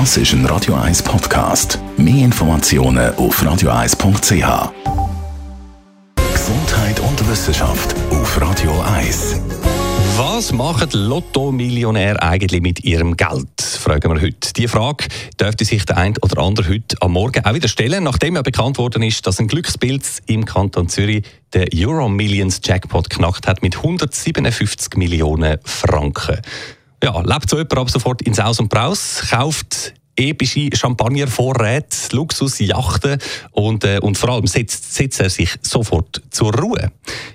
Das ist ein Radio 1 Podcast. Mehr Informationen auf radio1.ch. Gesundheit und Wissenschaft auf Radio 1. Was machen Lotto-Millionäre eigentlich mit ihrem Geld? Fragen wir heute. Die Frage dürfte sich der ein oder andere heute am Morgen auch wieder stellen, nachdem ja bekannt worden ist, dass ein Glückspilz im Kanton Zürich den Euro Millions Jackpot knackt hat mit 157 Millionen Franken. Ja, lebt so jemand ab sofort ins Aus und Braus, kauft epische Champagnervorräte, Luxusjachten und, äh, und vor allem setzt, setzt er sich sofort zur Ruhe.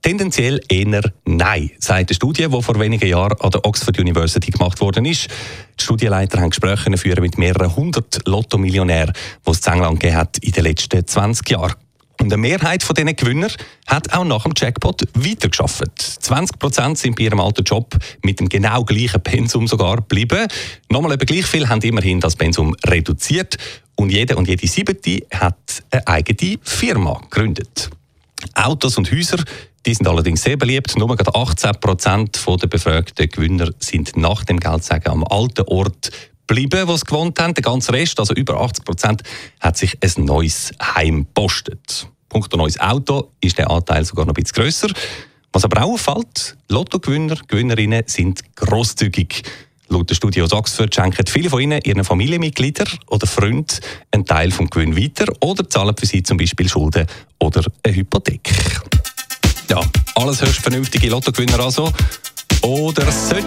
Tendenziell eher nein, sagt eine Studie, die vor wenigen Jahren an der Oxford University gemacht worden ist. Die Studienleiter haben Gespräche führen mit mehreren hundert Lotto-Millionären, die es in England gegeben hat in den letzten 20 Jahren. Und eine Mehrheit von diesen Gewinner hat auch nach dem Jackpot weitergeschafft. 20 Prozent sind bei ihrem alten Job mit dem genau gleichen Pensum sogar geblieben. Nochmal eben gleich viel haben immerhin das Pensum reduziert. Und jeder und jede siebte hat eine eigene Firma gegründet. Autos und Häuser die sind allerdings sehr beliebt. Nur 18 Prozent der befragten Gewinner sind nach dem Geldsagen am alten Ort geblieben, wo sie gewohnt haben. Der ganze Rest, also über 80 Prozent, hat sich ein neues Heim gepostet. Punkt neues Auto ist der Anteil sogar noch ein bisschen grösser. Was aber auch auffällt, Lottogewinner, Gewinnerinnen sind grosszügig. Laut der Studie aus Oxford schenken viele von ihnen ihren Familienmitgliedern oder Freunden einen Teil vom Gewinn weiter oder zahlen für sie zum Beispiel Schulden oder eine Hypothek. Ja, alles höchst vernünftige Lottogewinner also. Oder sollte